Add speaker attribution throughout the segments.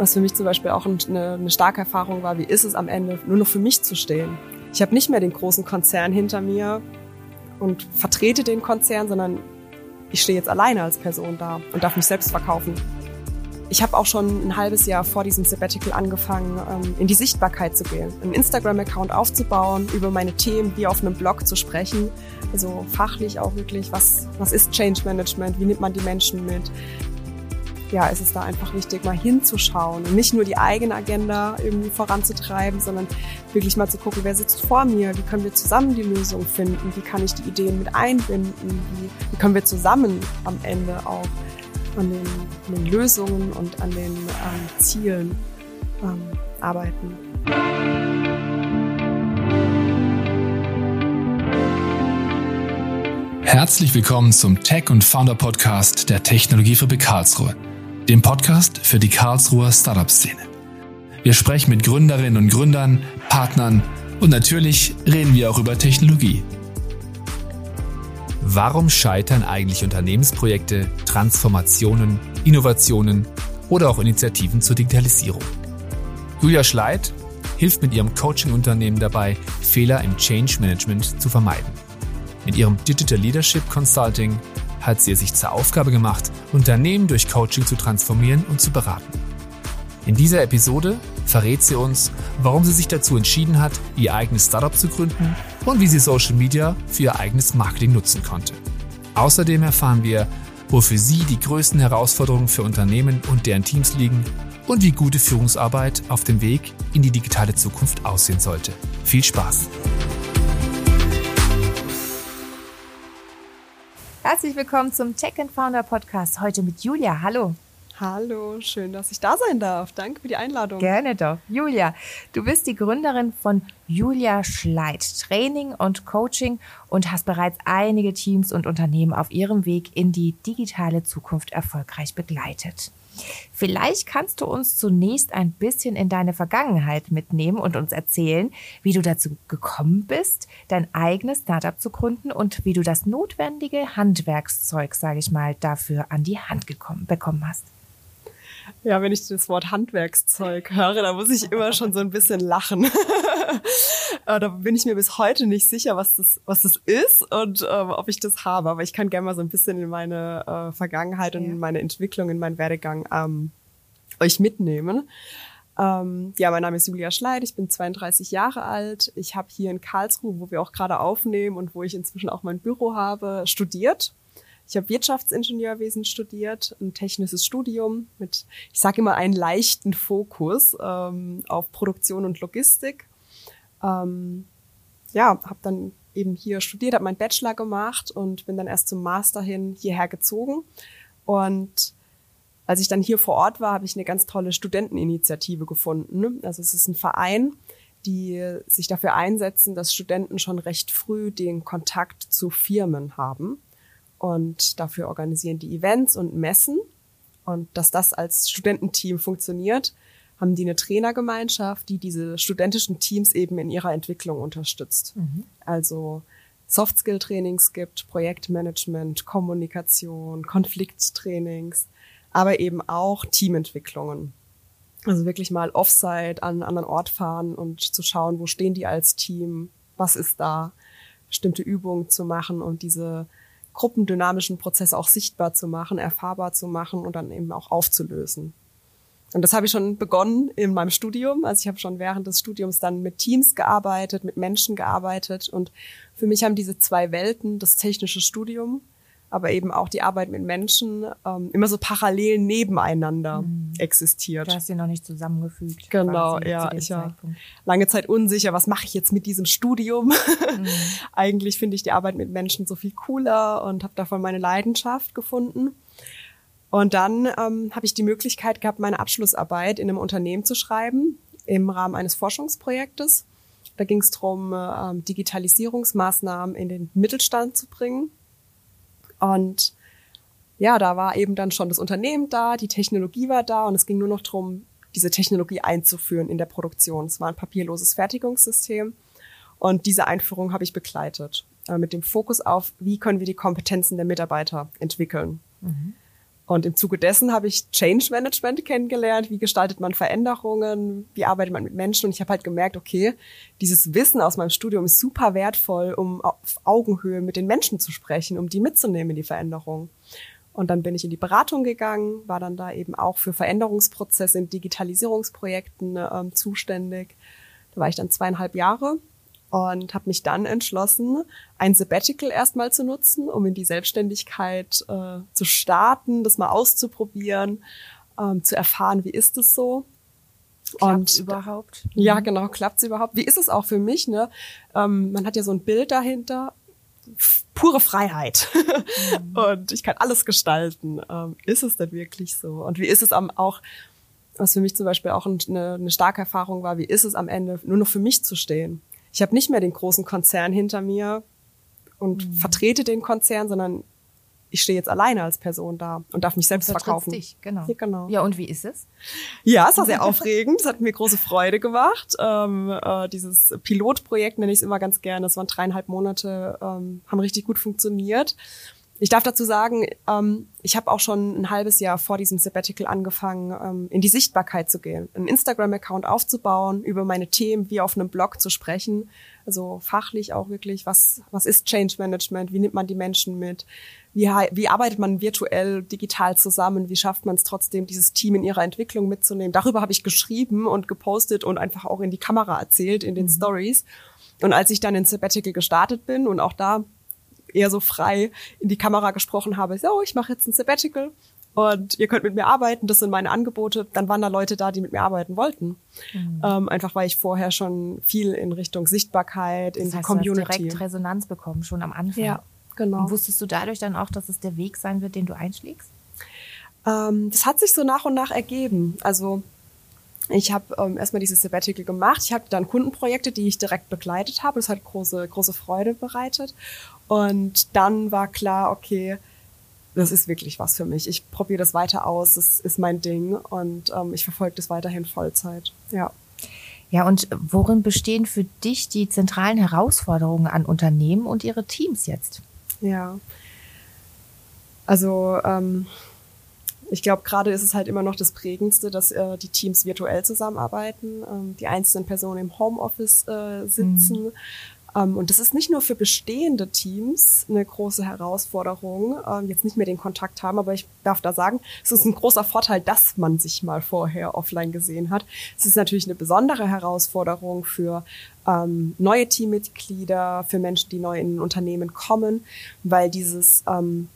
Speaker 1: Was für mich zum Beispiel auch eine, eine starke Erfahrung war, wie ist es am Ende, nur noch für mich zu stehen. Ich habe nicht mehr den großen Konzern hinter mir und vertrete den Konzern, sondern ich stehe jetzt alleine als Person da und darf mich selbst verkaufen. Ich habe auch schon ein halbes Jahr vor diesem Sabbatical angefangen, ähm, in die Sichtbarkeit zu gehen, einen Instagram-Account aufzubauen, über meine Themen wie auf einem Blog zu sprechen. Also fachlich auch wirklich, was, was ist Change Management, wie nimmt man die Menschen mit, ja, ist es da einfach wichtig, mal hinzuschauen und nicht nur die eigene Agenda irgendwie voranzutreiben, sondern wirklich mal zu gucken, wer sitzt vor mir, wie können wir zusammen die Lösung finden, wie kann ich die Ideen mit einbinden, wie, wie können wir zusammen am Ende auch an den, an den Lösungen und an den ähm, Zielen ähm, arbeiten.
Speaker 2: Herzlich willkommen zum Tech und Founder Podcast der Technologiefabrik Karlsruhe dem Podcast für die Karlsruher Startup-Szene. Wir sprechen mit Gründerinnen und Gründern, Partnern und natürlich reden wir auch über Technologie. Warum scheitern eigentlich Unternehmensprojekte, Transformationen, Innovationen oder auch Initiativen zur Digitalisierung? Julia Schleit hilft mit ihrem Coaching-Unternehmen dabei, Fehler im Change Management zu vermeiden. Mit ihrem Digital Leadership Consulting hat sie es sich zur Aufgabe gemacht, Unternehmen durch Coaching zu transformieren und zu beraten. In dieser Episode verrät sie uns, warum sie sich dazu entschieden hat, ihr eigenes Startup zu gründen und wie sie Social Media für ihr eigenes Marketing nutzen konnte. Außerdem erfahren wir, wo für sie die größten Herausforderungen für Unternehmen und deren Teams liegen und wie gute Führungsarbeit auf dem Weg in die digitale Zukunft aussehen sollte. Viel Spaß!
Speaker 3: Herzlich willkommen zum Tech and Founder Podcast. Heute mit Julia. Hallo.
Speaker 1: Hallo, schön, dass ich da sein darf. Danke für die Einladung.
Speaker 3: Gerne doch. Julia, du bist die Gründerin von Julia Schleit, Training und Coaching und hast bereits einige Teams und Unternehmen auf ihrem Weg in die digitale Zukunft erfolgreich begleitet. Vielleicht kannst du uns zunächst ein bisschen in deine Vergangenheit mitnehmen und uns erzählen, wie du dazu gekommen bist, dein eigenes Startup zu gründen und wie du das notwendige Handwerkszeug, sage ich mal, dafür an die Hand gekommen, bekommen hast.
Speaker 1: Ja, wenn ich das Wort Handwerkszeug höre, da muss ich immer schon so ein bisschen lachen. da bin ich mir bis heute nicht sicher, was das, was das ist und ähm, ob ich das habe. Aber ich kann gerne mal so ein bisschen in meine äh, Vergangenheit und in meine Entwicklung, in meinen Werdegang ähm, euch mitnehmen. Ähm, ja, mein Name ist Julia Schleid, ich bin 32 Jahre alt. Ich habe hier in Karlsruhe, wo wir auch gerade aufnehmen und wo ich inzwischen auch mein Büro habe, studiert ich habe Wirtschaftsingenieurwesen studiert, ein technisches Studium mit, ich sage immer, einen leichten Fokus ähm, auf Produktion und Logistik. Ähm, ja, habe dann eben hier studiert, habe meinen Bachelor gemacht und bin dann erst zum Master hin hierher gezogen. Und als ich dann hier vor Ort war, habe ich eine ganz tolle Studenteninitiative gefunden. Also es ist ein Verein, die sich dafür einsetzen, dass Studenten schon recht früh den Kontakt zu Firmen haben und dafür organisieren die Events und Messen. Und dass das als Studententeam funktioniert, haben die eine Trainergemeinschaft, die diese studentischen Teams eben in ihrer Entwicklung unterstützt. Mhm. Also Soft-Skill-Trainings gibt, Projektmanagement, Kommunikation, Konflikttrainings, aber eben auch Teamentwicklungen. Also wirklich mal Offsite an einen anderen Ort fahren und zu schauen, wo stehen die als Team, was ist da, bestimmte Übungen zu machen und diese gruppendynamischen Prozesse auch sichtbar zu machen, erfahrbar zu machen und dann eben auch aufzulösen. Und das habe ich schon begonnen in meinem Studium. Also ich habe schon während des Studiums dann mit Teams gearbeitet, mit Menschen gearbeitet. Und für mich haben diese zwei Welten, das technische Studium aber eben auch die Arbeit mit Menschen ähm, immer so parallel nebeneinander mhm. existiert.
Speaker 3: Du hast sie noch nicht zusammengefügt.
Speaker 1: Genau, ja. Ich war lange Zeit unsicher, was mache ich jetzt mit diesem Studium? Mhm. Eigentlich finde ich die Arbeit mit Menschen so viel cooler und habe davon meine Leidenschaft gefunden. Und dann ähm, habe ich die Möglichkeit gehabt, meine Abschlussarbeit in einem Unternehmen zu schreiben im Rahmen eines Forschungsprojektes. Da ging es darum, äh, Digitalisierungsmaßnahmen in den Mittelstand zu bringen. Und ja, da war eben dann schon das Unternehmen da, die Technologie war da und es ging nur noch darum, diese Technologie einzuführen in der Produktion. Es war ein papierloses Fertigungssystem und diese Einführung habe ich begleitet äh, mit dem Fokus auf, wie können wir die Kompetenzen der Mitarbeiter entwickeln. Mhm. Und im Zuge dessen habe ich Change Management kennengelernt. Wie gestaltet man Veränderungen? Wie arbeitet man mit Menschen? Und ich habe halt gemerkt, okay, dieses Wissen aus meinem Studium ist super wertvoll, um auf Augenhöhe mit den Menschen zu sprechen, um die mitzunehmen in die Veränderung. Und dann bin ich in die Beratung gegangen, war dann da eben auch für Veränderungsprozesse in Digitalisierungsprojekten ähm, zuständig. Da war ich dann zweieinhalb Jahre und habe mich dann entschlossen, ein Sabbatical erstmal zu nutzen, um in die Selbstständigkeit äh, zu starten, das mal auszuprobieren, ähm, zu erfahren, wie ist es so.
Speaker 3: Klappt überhaupt?
Speaker 1: Ja, mhm. genau, klappt es überhaupt? Wie ist es auch für mich? Ne? Ähm, man hat ja so ein Bild dahinter, pure Freiheit mhm. und ich kann alles gestalten. Ähm, ist es denn wirklich so? Und wie ist es auch, was für mich zum Beispiel auch eine, eine starke Erfahrung war, wie ist es am Ende, nur noch für mich zu stehen? Ich habe nicht mehr den großen Konzern hinter mir und mhm. vertrete den Konzern, sondern ich stehe jetzt alleine als Person da und darf mich selbst verkaufen.
Speaker 3: Dich, genau.
Speaker 1: Ja, genau.
Speaker 3: Ja, und wie ist es?
Speaker 1: Ja, es war sehr aufregend. Es hat mir große Freude gemacht. Ähm, äh, dieses Pilotprojekt nenne ich es immer ganz gerne. Das waren dreieinhalb Monate, ähm, haben richtig gut funktioniert. Ich darf dazu sagen, ähm, ich habe auch schon ein halbes Jahr vor diesem Sabbatical angefangen, ähm, in die Sichtbarkeit zu gehen, einen Instagram-Account aufzubauen, über meine Themen wie auf einem Blog zu sprechen, also fachlich auch wirklich, was, was ist Change Management, wie nimmt man die Menschen mit, wie, wie arbeitet man virtuell, digital zusammen, wie schafft man es trotzdem, dieses Team in ihrer Entwicklung mitzunehmen. Darüber habe ich geschrieben und gepostet und einfach auch in die Kamera erzählt, in den mhm. Stories. Und als ich dann in Sabbatical gestartet bin und auch da eher so frei in die Kamera gesprochen habe, so, ich mache jetzt ein Sabbatical und ihr könnt mit mir arbeiten, das sind meine Angebote, dann waren da Leute da, die mit mir arbeiten wollten. Mhm. Ähm, einfach weil ich vorher schon viel in Richtung Sichtbarkeit, in das heißt, die Community. Du
Speaker 3: hast direkt Resonanz bekommen, schon am Anfang.
Speaker 1: Ja, genau.
Speaker 3: Und wusstest du dadurch dann auch, dass es der Weg sein wird, den du einschlägst?
Speaker 1: Ähm, das hat sich so nach und nach ergeben. Also ich habe ähm, erstmal dieses Sabbatical gemacht. Ich habe dann Kundenprojekte, die ich direkt begleitet habe. Das hat große, große Freude bereitet. Und dann war klar, okay, das ist wirklich was für mich. Ich probiere das weiter aus. Das ist mein Ding und ähm, ich verfolge das weiterhin Vollzeit. Ja.
Speaker 3: Ja, und worin bestehen für dich die zentralen Herausforderungen an Unternehmen und ihre Teams jetzt?
Speaker 1: Ja. Also ähm, ich glaube, gerade ist es halt immer noch das Prägendste, dass äh, die Teams virtuell zusammenarbeiten, ähm, die einzelnen Personen im Homeoffice äh, sitzen. Mhm. Um, und das ist nicht nur für bestehende Teams eine große Herausforderung, ähm, jetzt nicht mehr den Kontakt haben, aber ich darf da sagen, es ist ein großer Vorteil, dass man sich mal vorher offline gesehen hat. Es ist natürlich eine besondere Herausforderung für ähm, neue Teammitglieder, für Menschen, die neu in ein Unternehmen kommen, weil dieses ähm,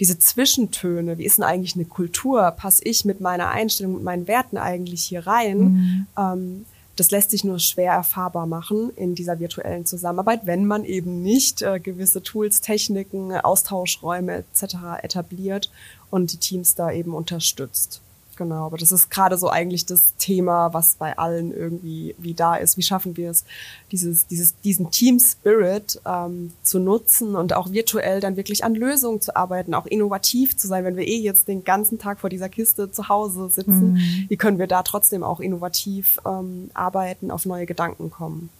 Speaker 1: diese Zwischentöne, wie ist denn eigentlich eine Kultur, passe ich mit meiner Einstellung, mit meinen Werten eigentlich hier rein, mhm. ähm, das lässt sich nur schwer erfahrbar machen in dieser virtuellen Zusammenarbeit, wenn man eben nicht äh, gewisse Tools, Techniken, Austauschräume etc. etabliert und die Teams da eben unterstützt. Genau, aber das ist gerade so eigentlich das Thema, was bei allen irgendwie wie da ist. Wie schaffen wir es, dieses, dieses, diesen Team Spirit ähm, zu nutzen und auch virtuell dann wirklich an Lösungen zu arbeiten, auch innovativ zu sein, wenn wir eh jetzt den ganzen Tag vor dieser Kiste zu Hause sitzen. Mhm. Wie können wir da trotzdem auch innovativ ähm, arbeiten, auf neue Gedanken kommen?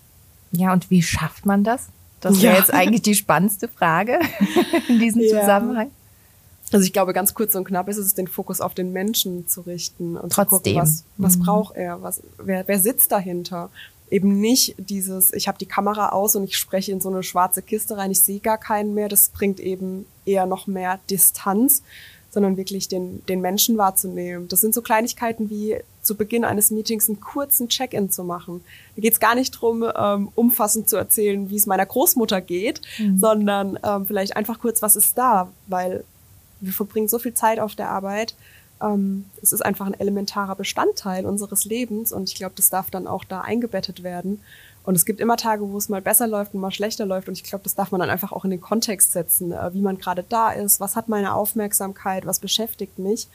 Speaker 3: Ja, und wie schafft man das? Das wäre ja. jetzt eigentlich die spannendste Frage in diesem ja. Zusammenhang.
Speaker 1: Also ich glaube, ganz kurz und knapp ist es, den Fokus auf den Menschen zu richten und
Speaker 3: Trotzdem.
Speaker 1: zu gucken, was, was mhm. braucht er, was, wer, wer sitzt dahinter. Eben nicht dieses, ich habe die Kamera aus und ich spreche in so eine schwarze Kiste rein, ich sehe gar keinen mehr. Das bringt eben eher noch mehr Distanz, sondern wirklich den, den Menschen wahrzunehmen. Das sind so Kleinigkeiten wie zu Beginn eines Meetings einen kurzen Check-in zu machen. Da geht es gar nicht drum, ähm, umfassend zu erzählen, wie es meiner Großmutter geht, mhm. sondern ähm, vielleicht einfach kurz, was ist da, weil wir verbringen so viel Zeit auf der Arbeit. Ähm, es ist einfach ein elementarer Bestandteil unseres Lebens und ich glaube, das darf dann auch da eingebettet werden. Und es gibt immer Tage, wo es mal besser läuft und mal schlechter läuft. Und ich glaube, das darf man dann einfach auch in den Kontext setzen, äh, wie man gerade da ist, was hat meine Aufmerksamkeit, was beschäftigt mich.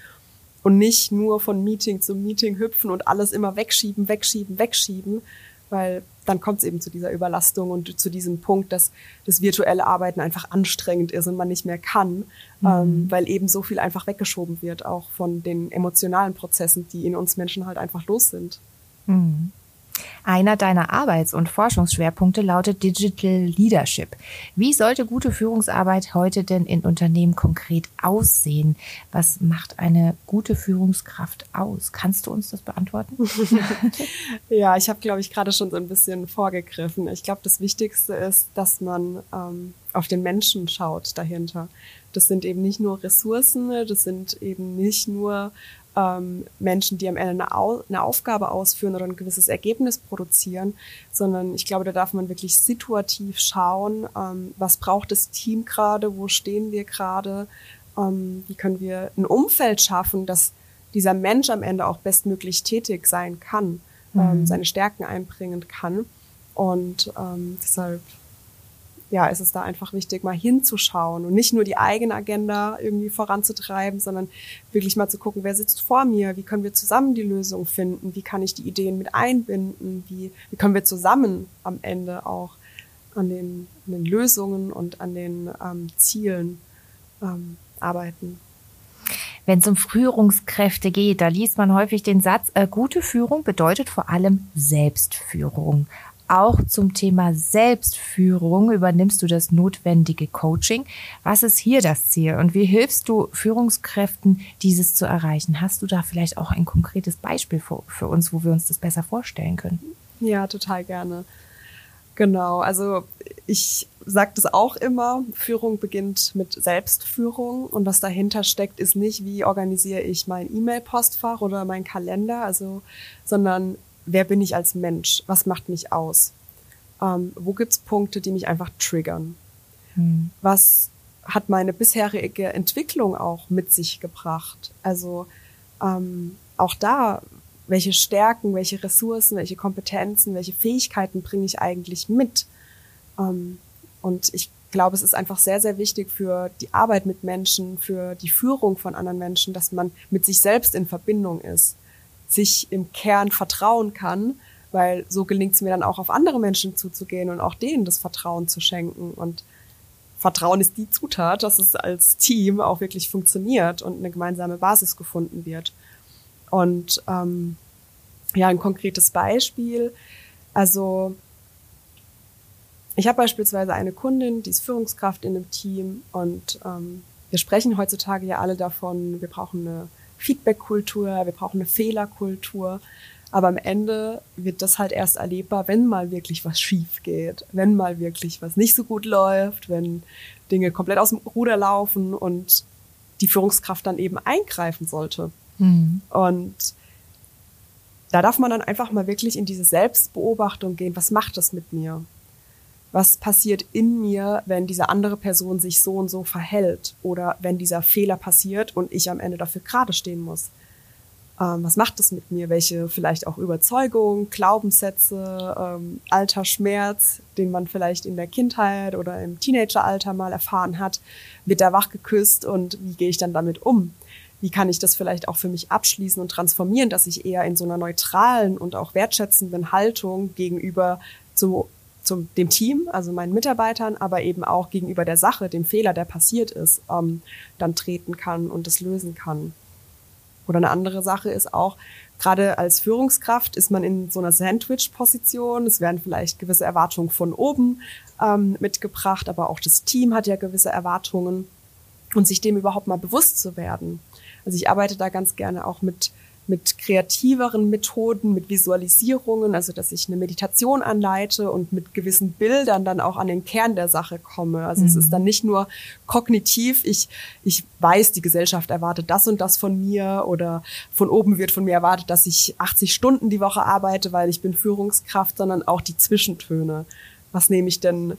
Speaker 1: Und nicht nur von Meeting zu Meeting hüpfen und alles immer wegschieben, wegschieben, wegschieben, weil dann kommt es eben zu dieser Überlastung und zu diesem Punkt, dass das virtuelle Arbeiten einfach anstrengend ist und man nicht mehr kann, mhm. ähm, weil eben so viel einfach weggeschoben wird, auch von den emotionalen Prozessen, die in uns Menschen halt einfach los sind.
Speaker 3: Mhm. Einer deiner Arbeits- und Forschungsschwerpunkte lautet Digital Leadership. Wie sollte gute Führungsarbeit heute denn in Unternehmen konkret aussehen? Was macht eine gute Führungskraft aus? Kannst du uns das beantworten?
Speaker 1: ja, ich habe, glaube ich, gerade schon so ein bisschen vorgegriffen. Ich glaube, das Wichtigste ist, dass man ähm, auf den Menschen schaut dahinter. Das sind eben nicht nur Ressourcen, das sind eben nicht nur ähm, Menschen, die am Ende eine, Au eine Aufgabe ausführen oder ein gewisses Ergebnis produzieren, sondern ich glaube, da darf man wirklich situativ schauen, ähm, was braucht das Team gerade, wo stehen wir gerade, ähm, wie können wir ein Umfeld schaffen, dass dieser Mensch am Ende auch bestmöglich tätig sein kann, ähm, mhm. seine Stärken einbringen kann. Und ähm, deshalb ja, ist es da einfach wichtig, mal hinzuschauen und nicht nur die eigene Agenda irgendwie voranzutreiben, sondern wirklich mal zu gucken, wer sitzt vor mir, wie können wir zusammen die Lösung finden, wie kann ich die Ideen mit einbinden, wie, wie können wir zusammen am Ende auch an den, an den Lösungen und an den ähm, Zielen ähm, arbeiten.
Speaker 3: Wenn es um Führungskräfte geht, da liest man häufig den Satz, äh, gute Führung bedeutet vor allem Selbstführung auch zum Thema Selbstführung übernimmst du das notwendige Coaching. Was ist hier das Ziel und wie hilfst du Führungskräften, dieses zu erreichen? Hast du da vielleicht auch ein konkretes Beispiel für, für uns, wo wir uns das besser vorstellen können?
Speaker 1: Ja, total gerne. Genau, also ich sage das auch immer, Führung beginnt mit Selbstführung und was dahinter steckt, ist nicht, wie organisiere ich mein E-Mail-Postfach oder mein Kalender, also, sondern wer bin ich als Mensch? Was macht mich aus? Ähm, wo gibt's Punkte, die mich einfach triggern? Hm. Was hat meine bisherige Entwicklung auch mit sich gebracht? Also ähm, auch da, welche Stärken, welche Ressourcen, welche Kompetenzen, welche Fähigkeiten bringe ich eigentlich mit? Ähm, und ich glaube, es ist einfach sehr, sehr wichtig für die Arbeit mit Menschen, für die Führung von anderen Menschen, dass man mit sich selbst in Verbindung ist sich im Kern vertrauen kann, weil so gelingt es mir dann auch auf andere Menschen zuzugehen und auch denen das Vertrauen zu schenken. Und Vertrauen ist die Zutat, dass es als Team auch wirklich funktioniert und eine gemeinsame Basis gefunden wird. Und ähm, ja, ein konkretes Beispiel. Also ich habe beispielsweise eine Kundin, die ist Führungskraft in einem Team und ähm, wir sprechen heutzutage ja alle davon, wir brauchen eine Feedback-Kultur, wir brauchen eine Fehlerkultur. Aber am Ende wird das halt erst erlebbar, wenn mal wirklich was schief geht, wenn mal wirklich was nicht so gut läuft, wenn Dinge komplett aus dem Ruder laufen und die Führungskraft dann eben eingreifen sollte. Mhm. Und da darf man dann einfach mal wirklich in diese Selbstbeobachtung gehen. Was macht das mit mir? Was passiert in mir, wenn diese andere Person sich so und so verhält oder wenn dieser Fehler passiert und ich am Ende dafür gerade stehen muss. Ähm, was macht das mit mir? Welche vielleicht auch Überzeugungen, Glaubenssätze, ähm, alter Schmerz, den man vielleicht in der Kindheit oder im Teenageralter mal erfahren hat, wird da wach geküsst und wie gehe ich dann damit um? Wie kann ich das vielleicht auch für mich abschließen und transformieren, dass ich eher in so einer neutralen und auch wertschätzenden Haltung gegenüber zu zum dem Team, also meinen Mitarbeitern, aber eben auch gegenüber der Sache, dem Fehler, der passiert ist, ähm, dann treten kann und das lösen kann. Oder eine andere Sache ist auch, gerade als Führungskraft ist man in so einer Sandwich-Position. Es werden vielleicht gewisse Erwartungen von oben ähm, mitgebracht, aber auch das Team hat ja gewisse Erwartungen und sich dem überhaupt mal bewusst zu werden. Also ich arbeite da ganz gerne auch mit mit kreativeren Methoden, mit Visualisierungen, also dass ich eine Meditation anleite und mit gewissen Bildern dann auch an den Kern der Sache komme. Also mhm. es ist dann nicht nur kognitiv, ich, ich weiß, die Gesellschaft erwartet das und das von mir oder von oben wird von mir erwartet, dass ich 80 Stunden die Woche arbeite, weil ich bin Führungskraft, sondern auch die Zwischentöne. Was nehme ich denn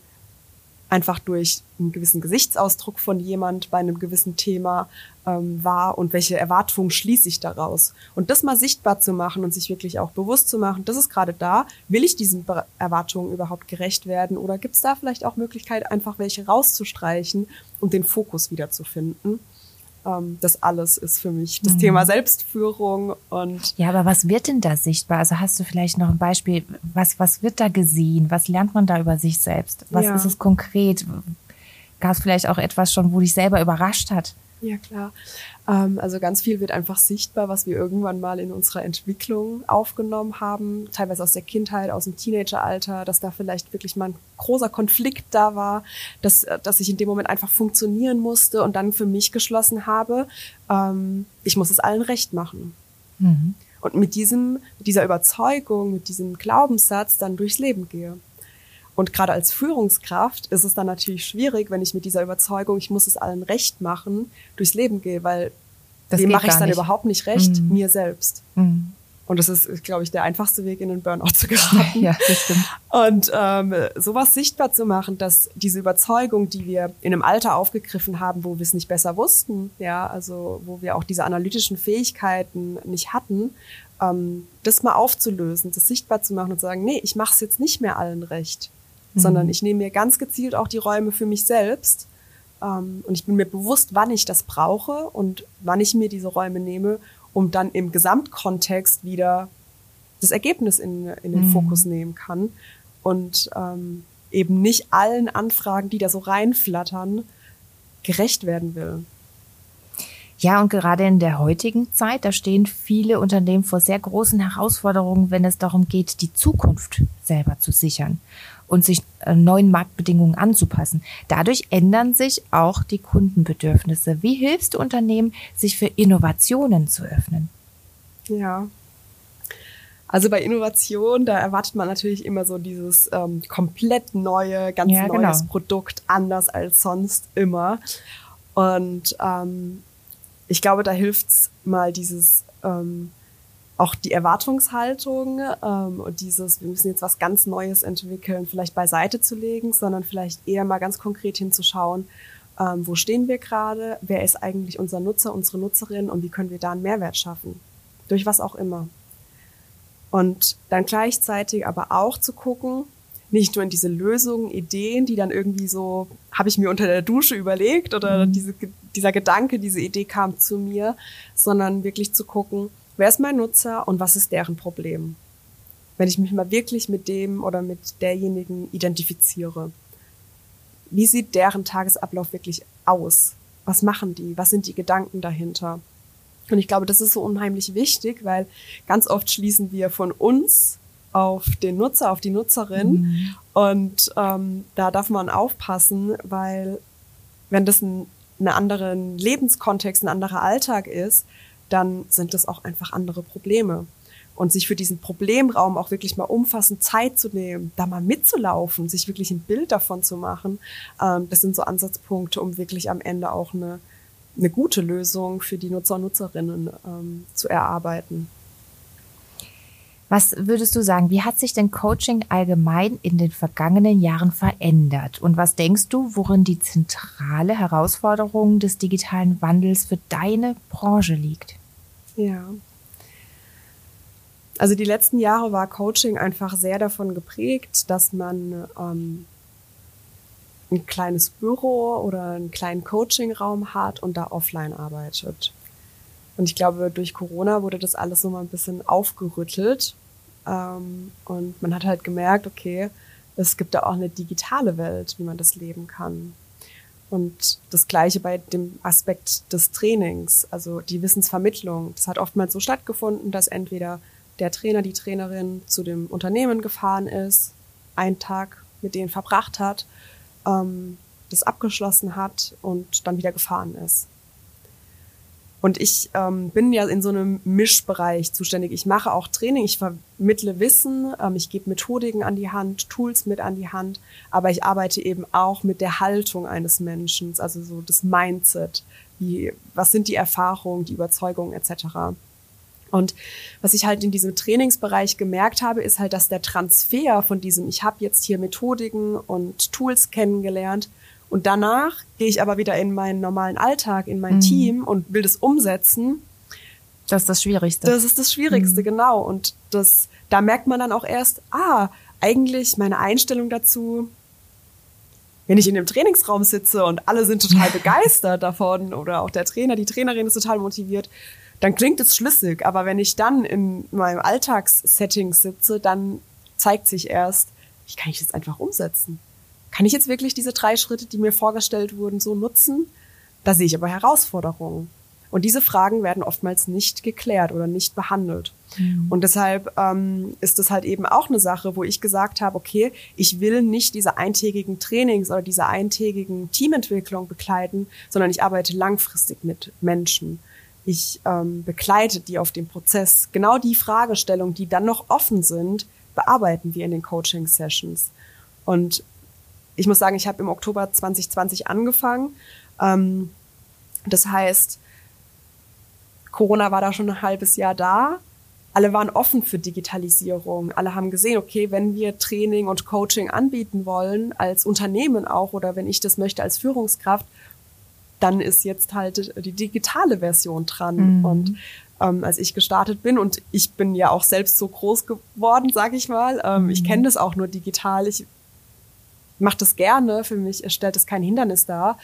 Speaker 1: einfach durch einen gewissen Gesichtsausdruck von jemand bei einem gewissen Thema ähm, war und welche Erwartungen schließe ich daraus. Und das mal sichtbar zu machen und sich wirklich auch bewusst zu machen, das ist gerade da, will ich diesen Erwartungen überhaupt gerecht werden oder gibt es da vielleicht auch Möglichkeit, einfach welche rauszustreichen und den Fokus wiederzufinden? Ähm, das alles ist für mich das mhm. Thema Selbstführung und
Speaker 3: ja, aber was wird denn da sichtbar? Also hast du vielleicht noch ein Beispiel? Was was wird da gesehen? Was lernt man da über sich selbst? Was ja. ist es konkret? Gab es vielleicht auch etwas schon, wo dich selber überrascht hat?
Speaker 1: Ja, klar. Ähm, also ganz viel wird einfach sichtbar, was wir irgendwann mal in unserer Entwicklung aufgenommen haben, teilweise aus der Kindheit, aus dem Teenageralter, dass da vielleicht wirklich mal ein großer Konflikt da war, dass, äh, dass ich in dem Moment einfach funktionieren musste und dann für mich geschlossen habe, ähm, ich muss es allen recht machen. Mhm. Und mit diesem, mit dieser Überzeugung, mit diesem Glaubenssatz dann durchs Leben gehe. Und gerade als Führungskraft ist es dann natürlich schwierig, wenn ich mit dieser Überzeugung, ich muss es allen recht machen, durchs Leben gehe, weil das dem mache ich dann nicht. überhaupt nicht recht, mhm. mir selbst. Mhm. Und das ist, glaube ich, der einfachste Weg, in den Burnout zu geraten.
Speaker 3: Ja, das stimmt.
Speaker 1: Und ähm, sowas sichtbar zu machen, dass diese Überzeugung, die wir in einem Alter aufgegriffen haben, wo wir es nicht besser wussten, ja, also wo wir auch diese analytischen Fähigkeiten nicht hatten, ähm, das mal aufzulösen, das sichtbar zu machen und zu sagen, nee, ich mache es jetzt nicht mehr allen recht mhm. sondern ich nehme mir ganz gezielt auch die Räume für mich selbst. Ähm, und ich bin mir bewusst, wann ich das brauche und wann ich mir diese Räume nehme, um dann im Gesamtkontext wieder das Ergebnis in, in den mhm. Fokus nehmen kann und ähm, eben nicht allen Anfragen, die da so reinflattern, gerecht werden will.
Speaker 3: Ja, und gerade in der heutigen Zeit, da stehen viele Unternehmen vor sehr großen Herausforderungen, wenn es darum geht, die Zukunft selber zu sichern und sich äh, neuen Marktbedingungen anzupassen. Dadurch ändern sich auch die Kundenbedürfnisse. Wie hilfst du Unternehmen, sich für Innovationen zu öffnen?
Speaker 1: Ja. Also bei Innovation, da erwartet man natürlich immer so dieses ähm, komplett neue, ganz ja, neues genau. Produkt, anders als sonst immer. Und ähm, ich glaube, da hilft's mal dieses ähm, auch die Erwartungshaltung ähm, und dieses, wir müssen jetzt was ganz Neues entwickeln, vielleicht beiseite zu legen, sondern vielleicht eher mal ganz konkret hinzuschauen, ähm, wo stehen wir gerade, wer ist eigentlich unser Nutzer, unsere Nutzerin und wie können wir da einen Mehrwert schaffen, durch was auch immer. Und dann gleichzeitig aber auch zu gucken, nicht nur in diese Lösungen, Ideen, die dann irgendwie so, habe ich mir unter der Dusche überlegt oder mhm. diese, dieser Gedanke, diese Idee kam zu mir, sondern wirklich zu gucken, wer ist mein Nutzer und was ist deren Problem? Wenn ich mich mal wirklich mit dem oder mit derjenigen identifiziere. Wie sieht deren Tagesablauf wirklich aus? Was machen die? Was sind die Gedanken dahinter? Und ich glaube, das ist so unheimlich wichtig, weil ganz oft schließen wir von uns auf den Nutzer, auf die Nutzerin. Mhm. Und ähm, da darf man aufpassen, weil wenn das ein, ein anderen Lebenskontext, ein anderer Alltag ist, dann sind das auch einfach andere Probleme. Und sich für diesen Problemraum auch wirklich mal umfassend Zeit zu nehmen, da mal mitzulaufen, sich wirklich ein Bild davon zu machen, ähm, das sind so Ansatzpunkte, um wirklich am Ende auch eine, eine gute Lösung für die Nutzer und Nutzerinnen ähm, zu erarbeiten.
Speaker 3: Was würdest du sagen, wie hat sich denn Coaching allgemein in den vergangenen Jahren verändert? Und was denkst du, worin die zentrale Herausforderung des digitalen Wandels für deine Branche liegt?
Speaker 1: Ja. Also die letzten Jahre war Coaching einfach sehr davon geprägt, dass man ähm, ein kleines Büro oder einen kleinen Coachingraum hat und da offline arbeitet. Und ich glaube, durch Corona wurde das alles so mal ein bisschen aufgerüttelt. Ähm, und man hat halt gemerkt, okay, es gibt da auch eine digitale Welt, wie man das leben kann. Und das Gleiche bei dem Aspekt des Trainings, also die Wissensvermittlung. Das hat oftmals so stattgefunden, dass entweder der Trainer, die Trainerin zu dem Unternehmen gefahren ist, einen Tag mit denen verbracht hat, ähm, das abgeschlossen hat und dann wieder gefahren ist. Und ich ähm, bin ja in so einem Mischbereich zuständig. Ich mache auch Training, ich vermittle Wissen, ähm, ich gebe Methodiken an die Hand, Tools mit an die Hand, aber ich arbeite eben auch mit der Haltung eines Menschen, also so das Mindset, wie, was sind die Erfahrungen, die Überzeugungen etc. Und was ich halt in diesem Trainingsbereich gemerkt habe, ist halt, dass der Transfer von diesem, ich habe jetzt hier Methodiken und Tools kennengelernt, und danach gehe ich aber wieder in meinen normalen Alltag, in mein mhm. Team und will das umsetzen.
Speaker 3: Das ist das Schwierigste.
Speaker 1: Das ist das Schwierigste, mhm. genau. Und das, da merkt man dann auch erst, ah, eigentlich meine Einstellung dazu, wenn ich in dem Trainingsraum sitze und alle sind total begeistert davon oder auch der Trainer, die Trainerin ist total motiviert, dann klingt es schlüssig. Aber wenn ich dann in meinem Alltagssetting sitze, dann zeigt sich erst, wie kann ich das einfach umsetzen? Kann ich jetzt wirklich diese drei Schritte, die mir vorgestellt wurden, so nutzen? Da sehe ich aber Herausforderungen. Und diese Fragen werden oftmals nicht geklärt oder nicht behandelt. Mhm. Und deshalb ähm, ist es halt eben auch eine Sache, wo ich gesagt habe, okay, ich will nicht diese eintägigen Trainings oder diese eintägigen Teamentwicklung begleiten, sondern ich arbeite langfristig mit Menschen. Ich ähm, begleite die auf dem Prozess. Genau die Fragestellungen, die dann noch offen sind, bearbeiten wir in den Coaching-Sessions. Und ich muss sagen, ich habe im Oktober 2020 angefangen. Ähm, das heißt, Corona war da schon ein halbes Jahr da. Alle waren offen für Digitalisierung. Alle haben gesehen, okay, wenn wir Training und Coaching anbieten wollen, als Unternehmen auch, oder wenn ich das möchte als Führungskraft, dann ist jetzt halt die digitale Version dran. Mhm. Und ähm, als ich gestartet bin und ich bin ja auch selbst so groß geworden, sag ich mal. Ähm, mhm. Ich kenne das auch nur digital. Ich mache das gerne. Für mich stellt es kein Hindernis dar.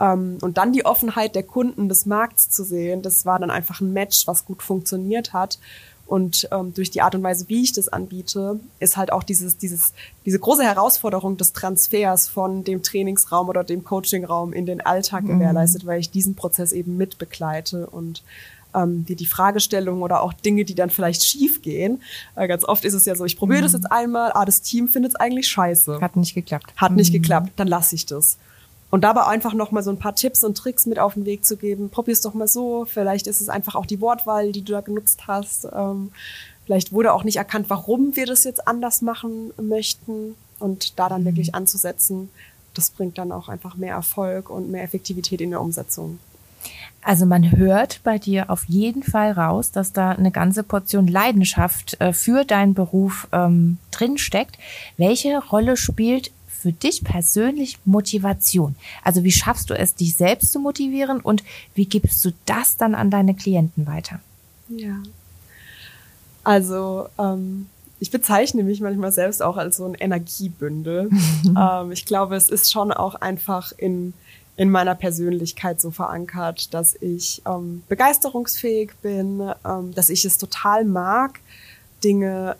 Speaker 1: Ähm, und dann die Offenheit der Kunden des Markts zu sehen, das war dann einfach ein Match, was gut funktioniert hat. Und ähm, durch die Art und Weise, wie ich das anbiete, ist halt auch dieses, dieses, diese große Herausforderung des Transfers von dem Trainingsraum oder dem Coachingraum in den Alltag mhm. gewährleistet, weil ich diesen Prozess eben mitbegleite und ähm, die, die Fragestellungen oder auch Dinge, die dann vielleicht schief gehen. Äh, ganz oft ist es ja so, ich probiere mhm. das jetzt einmal, ah, das Team findet es eigentlich scheiße.
Speaker 3: Hat nicht geklappt.
Speaker 1: Hat mhm. nicht geklappt, dann lasse ich das. Und dabei einfach noch mal so ein paar Tipps und Tricks mit auf den Weg zu geben. Probier's doch mal so. Vielleicht ist es einfach auch die Wortwahl, die du da genutzt hast. Ähm, vielleicht wurde auch nicht erkannt, warum wir das jetzt anders machen möchten. Und da dann mhm. wirklich anzusetzen, das bringt dann auch einfach mehr Erfolg und mehr Effektivität in der Umsetzung.
Speaker 3: Also man hört bei dir auf jeden Fall raus, dass da eine ganze Portion Leidenschaft äh, für deinen Beruf ähm, drinsteckt. Welche Rolle spielt für dich persönlich Motivation? Also wie schaffst du es, dich selbst zu motivieren und wie gibst du das dann an deine Klienten weiter?
Speaker 1: Ja. Also ähm, ich bezeichne mich manchmal selbst auch als so ein Energiebündel. ähm, ich glaube, es ist schon auch einfach in, in meiner Persönlichkeit so verankert, dass ich ähm, begeisterungsfähig bin, ähm, dass ich es total mag, Dinge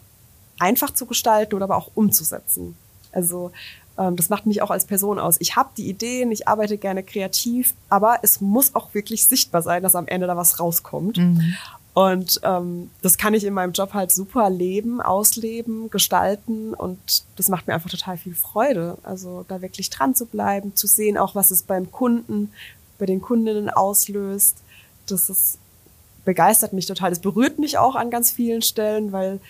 Speaker 1: einfach zu gestalten oder aber auch umzusetzen. Also ähm, das macht mich auch als Person aus. Ich habe die Ideen, ich arbeite gerne kreativ, aber es muss auch wirklich sichtbar sein, dass am Ende da was rauskommt. Mhm. Und ähm, das kann ich in meinem Job halt super leben, ausleben, gestalten und das macht mir einfach total viel Freude. Also da wirklich dran zu bleiben, zu sehen auch, was es beim Kunden, bei den Kundinnen auslöst. Das ist, begeistert mich total. Das berührt mich auch an ganz vielen Stellen, weil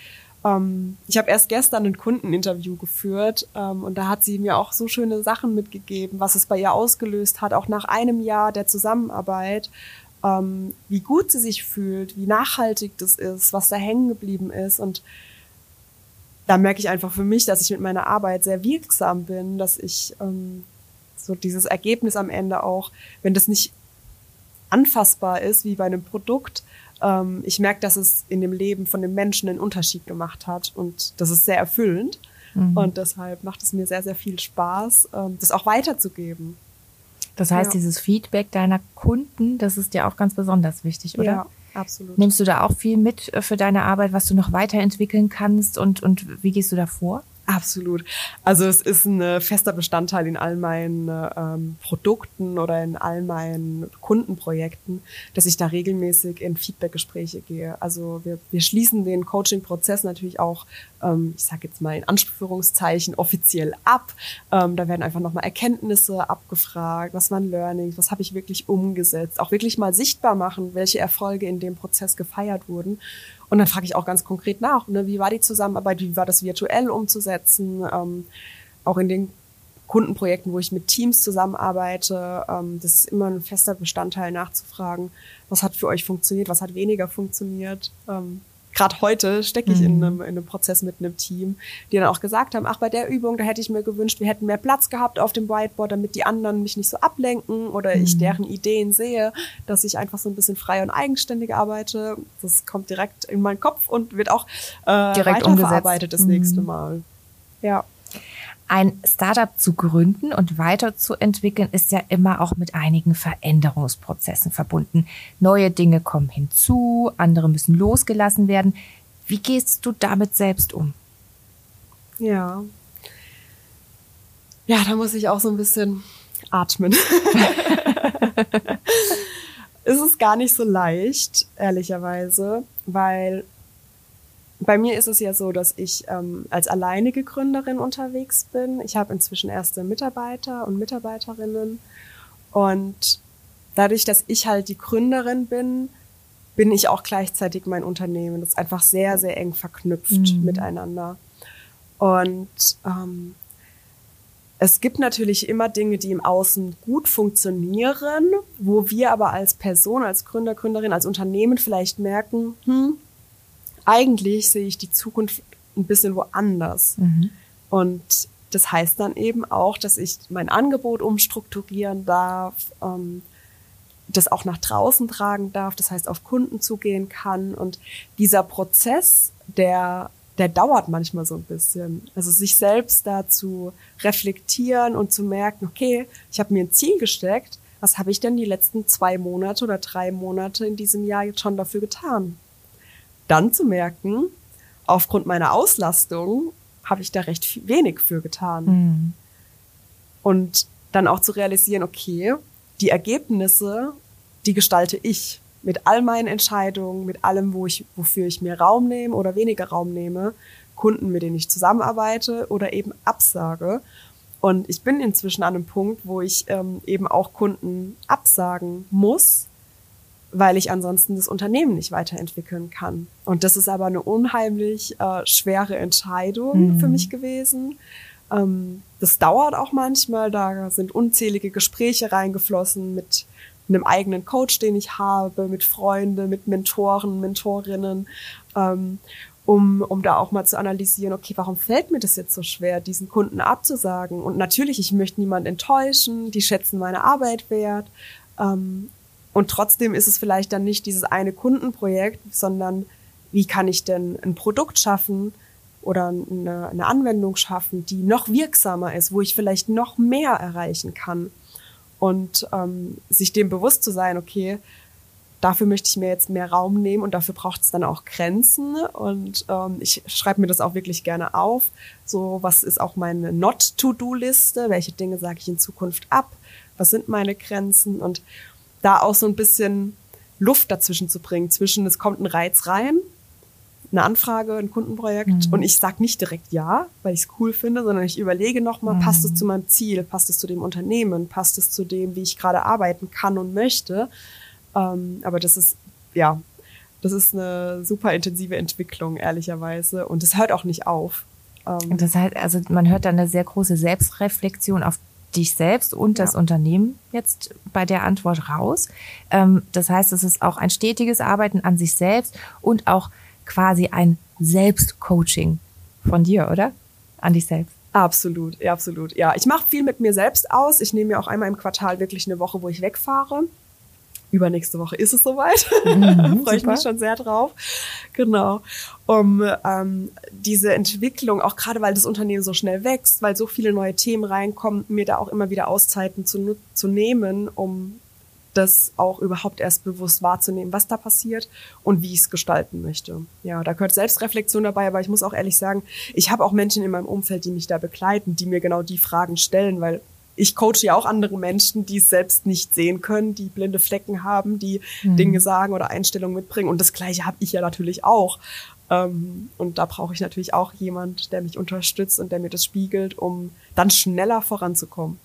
Speaker 1: ähm, ich habe erst gestern ein Kundeninterview geführt ähm, und da hat sie mir auch so schöne Sachen mitgegeben, was es bei ihr ausgelöst hat, auch nach einem Jahr der Zusammenarbeit, ähm, wie gut sie sich fühlt, wie nachhaltig das ist, was da hängen geblieben ist und da merke ich einfach für mich, dass ich mit meiner Arbeit sehr wirksam bin, dass ich ähm, so dieses Ergebnis am Ende auch, wenn das nicht anfassbar ist wie bei einem Produkt, ähm, ich merke, dass es in dem Leben von dem Menschen einen Unterschied gemacht hat und das ist sehr erfüllend. Mhm. Und deshalb macht es mir sehr, sehr viel Spaß, ähm, das auch weiterzugeben.
Speaker 3: Das heißt, ja. dieses Feedback deiner Kunden, das ist dir auch ganz besonders wichtig, oder?
Speaker 1: Ja, absolut.
Speaker 3: Nimmst du da auch viel mit äh, für deine Arbeit, was du noch weiterentwickeln kannst und, und wie gehst du da vor?
Speaker 1: Absolut. Also es ist ein äh, fester Bestandteil in all meinen ähm, Produkten oder in all meinen Kundenprojekten, dass ich da regelmäßig in Feedbackgespräche gehe. Also wir, wir schließen den Coaching-Prozess natürlich auch, ähm, ich sage jetzt mal in Anführungszeichen, offiziell ab. Ähm, da werden einfach nochmal Erkenntnisse abgefragt, was waren Learnings, was habe ich wirklich umgesetzt, auch wirklich mal sichtbar machen, welche Erfolge in dem Prozess gefeiert wurden. Und dann frage ich auch ganz konkret nach, ne, wie war die Zusammenarbeit, wie war das virtuell umzusetzen, ähm, auch in den Kundenprojekten, wo ich mit Teams zusammenarbeite. Ähm, das ist immer ein fester Bestandteil nachzufragen, was hat für euch funktioniert, was hat weniger funktioniert. Ähm, gerade heute stecke ich mhm. in, einem, in einem Prozess mit einem Team, die dann auch gesagt haben, ach, bei der Übung, da hätte ich mir gewünscht, wir hätten mehr Platz gehabt auf dem Whiteboard, damit die anderen mich nicht so ablenken oder mhm. ich deren Ideen sehe, dass ich einfach so ein bisschen frei und eigenständig arbeite. Das kommt direkt in meinen Kopf und wird auch äh, direkt weiterverarbeitet das mhm. nächste Mal. Ja.
Speaker 3: Ein Startup zu gründen und weiterzuentwickeln ist ja immer auch mit einigen Veränderungsprozessen verbunden. Neue Dinge kommen hinzu, andere müssen losgelassen werden. Wie gehst du damit selbst um?
Speaker 1: Ja. Ja, da muss ich auch so ein bisschen atmen. ist es gar nicht so leicht, ehrlicherweise, weil bei mir ist es ja so, dass ich ähm, als alleinige Gründerin unterwegs bin. Ich habe inzwischen erste Mitarbeiter und Mitarbeiterinnen. Und dadurch, dass ich halt die Gründerin bin, bin ich auch gleichzeitig mein Unternehmen. Das ist einfach sehr, sehr eng verknüpft mhm. miteinander. Und ähm, es gibt natürlich immer Dinge, die im Außen gut funktionieren, wo wir aber als Person, als Gründer, Gründerin, als Unternehmen vielleicht merken, hm, eigentlich sehe ich die Zukunft ein bisschen woanders. Mhm. Und das heißt dann eben auch, dass ich mein Angebot umstrukturieren darf, ähm, das auch nach draußen tragen darf, das heißt auf Kunden zugehen kann. Und dieser Prozess, der der dauert manchmal so ein bisschen. Also sich selbst da zu reflektieren und zu merken, okay, ich habe mir ein Ziel gesteckt, was habe ich denn die letzten zwei Monate oder drei Monate in diesem Jahr jetzt schon dafür getan? Dann zu merken, aufgrund meiner Auslastung habe ich da recht wenig für getan. Mhm. Und dann auch zu realisieren, okay, die Ergebnisse, die gestalte ich mit all meinen Entscheidungen, mit allem, wo ich, wofür ich mir Raum nehme oder weniger Raum nehme, Kunden, mit denen ich zusammenarbeite oder eben absage. Und ich bin inzwischen an einem Punkt, wo ich ähm, eben auch Kunden absagen muss, weil ich ansonsten das Unternehmen nicht weiterentwickeln kann. Und das ist aber eine unheimlich äh, schwere Entscheidung mhm. für mich gewesen. Ähm, das dauert auch manchmal, da sind unzählige Gespräche reingeflossen mit einem eigenen Coach, den ich habe, mit Freunden, mit Mentoren, Mentorinnen, ähm, um, um da auch mal zu analysieren, okay, warum fällt mir das jetzt so schwer, diesen Kunden abzusagen? Und natürlich, ich möchte niemand enttäuschen, die schätzen meine Arbeit wert. Ähm, und trotzdem ist es vielleicht dann nicht dieses eine Kundenprojekt, sondern wie kann ich denn ein Produkt schaffen oder eine, eine Anwendung schaffen, die noch wirksamer ist, wo ich vielleicht noch mehr erreichen kann und ähm, sich dem bewusst zu sein, okay, dafür möchte ich mir jetzt mehr Raum nehmen und dafür braucht es dann auch Grenzen und ähm, ich schreibe mir das auch wirklich gerne auf. So, was ist auch meine Not-to-Do-Liste? Welche Dinge sage ich in Zukunft ab? Was sind meine Grenzen? Und da auch so ein bisschen Luft dazwischen zu bringen, zwischen es kommt ein Reiz rein eine Anfrage, ein Kundenprojekt mhm. und ich sag nicht direkt ja, weil ich es cool finde, sondern ich überlege nochmal, mhm. passt es zu meinem Ziel, passt es zu dem Unternehmen, passt es zu dem, wie ich gerade arbeiten kann und möchte. Ähm, aber das ist, ja, das ist eine super intensive Entwicklung, ehrlicherweise. Und es hört auch nicht auf.
Speaker 3: Ähm, das heißt, also man hört da eine sehr große Selbstreflexion auf dich selbst und das ja. Unternehmen jetzt bei der Antwort raus. Ähm, das heißt, es ist auch ein stetiges Arbeiten an sich selbst und auch quasi ein Selbstcoaching von dir, oder? An dich selbst.
Speaker 1: Absolut, ja, absolut. Ja, ich mache viel mit mir selbst aus. Ich nehme mir auch einmal im Quartal wirklich eine Woche, wo ich wegfahre. Übernächste Woche ist es soweit. Mhm, Freue ich mich schon sehr drauf. Genau. Um ähm, diese Entwicklung, auch gerade weil das Unternehmen so schnell wächst, weil so viele neue Themen reinkommen, mir da auch immer wieder Auszeiten zu, zu nehmen, um das auch überhaupt erst bewusst wahrzunehmen, was da passiert und wie ich es gestalten möchte. Ja, da gehört Selbstreflexion dabei, aber ich muss auch ehrlich sagen, ich habe auch Menschen in meinem Umfeld, die mich da begleiten, die mir genau die Fragen stellen, weil ich coache ja auch andere Menschen, die es selbst nicht sehen können, die blinde Flecken haben, die mhm. Dinge sagen oder Einstellungen mitbringen. Und das Gleiche habe ich ja natürlich auch. Ähm, und da brauche ich natürlich auch jemand, der mich unterstützt und der mir das spiegelt, um dann schneller voranzukommen.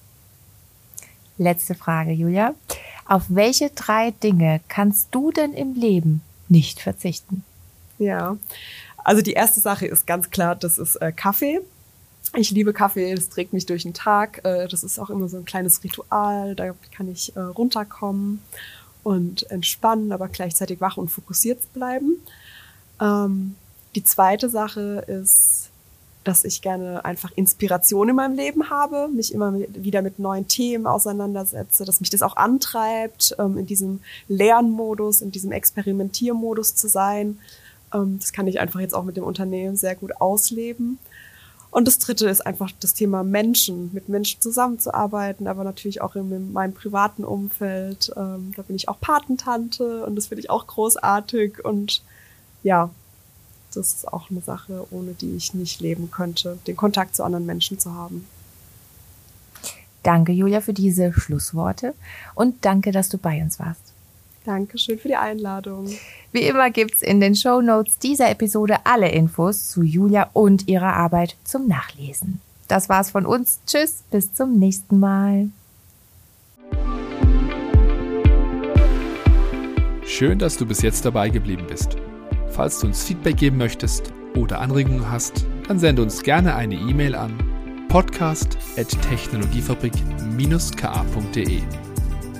Speaker 3: Letzte Frage, Julia. Auf welche drei Dinge kannst du denn im Leben nicht verzichten?
Speaker 1: Ja, also die erste Sache ist ganz klar, das ist äh, Kaffee. Ich liebe Kaffee, das trägt mich durch den Tag. Äh, das ist auch immer so ein kleines Ritual, da kann ich äh, runterkommen und entspannen, aber gleichzeitig wach und fokussiert bleiben. Ähm, die zweite Sache ist dass ich gerne einfach Inspiration in meinem Leben habe, mich immer wieder mit neuen Themen auseinandersetze, dass mich das auch antreibt, ähm, in diesem Lernmodus, in diesem Experimentiermodus zu sein. Ähm, das kann ich einfach jetzt auch mit dem Unternehmen sehr gut ausleben. Und das dritte ist einfach das Thema Menschen, mit Menschen zusammenzuarbeiten, aber natürlich auch in meinem privaten Umfeld. Ähm, da bin ich auch Patentante und das finde ich auch großartig und ja, das ist auch eine Sache, ohne die ich nicht leben könnte, den Kontakt zu anderen Menschen zu haben.
Speaker 3: Danke, Julia, für diese Schlussworte und danke, dass du bei uns warst.
Speaker 1: Dankeschön für die Einladung.
Speaker 3: Wie immer gibt's in den Show Notes dieser Episode alle Infos zu Julia und ihrer Arbeit zum Nachlesen. Das war's von uns. Tschüss, bis zum nächsten Mal.
Speaker 2: Schön, dass du bis jetzt dabei geblieben bist. Falls du uns Feedback geben möchtest oder Anregungen hast, dann sende uns gerne eine E-Mail an podcast.technologiefabrik-ka.de.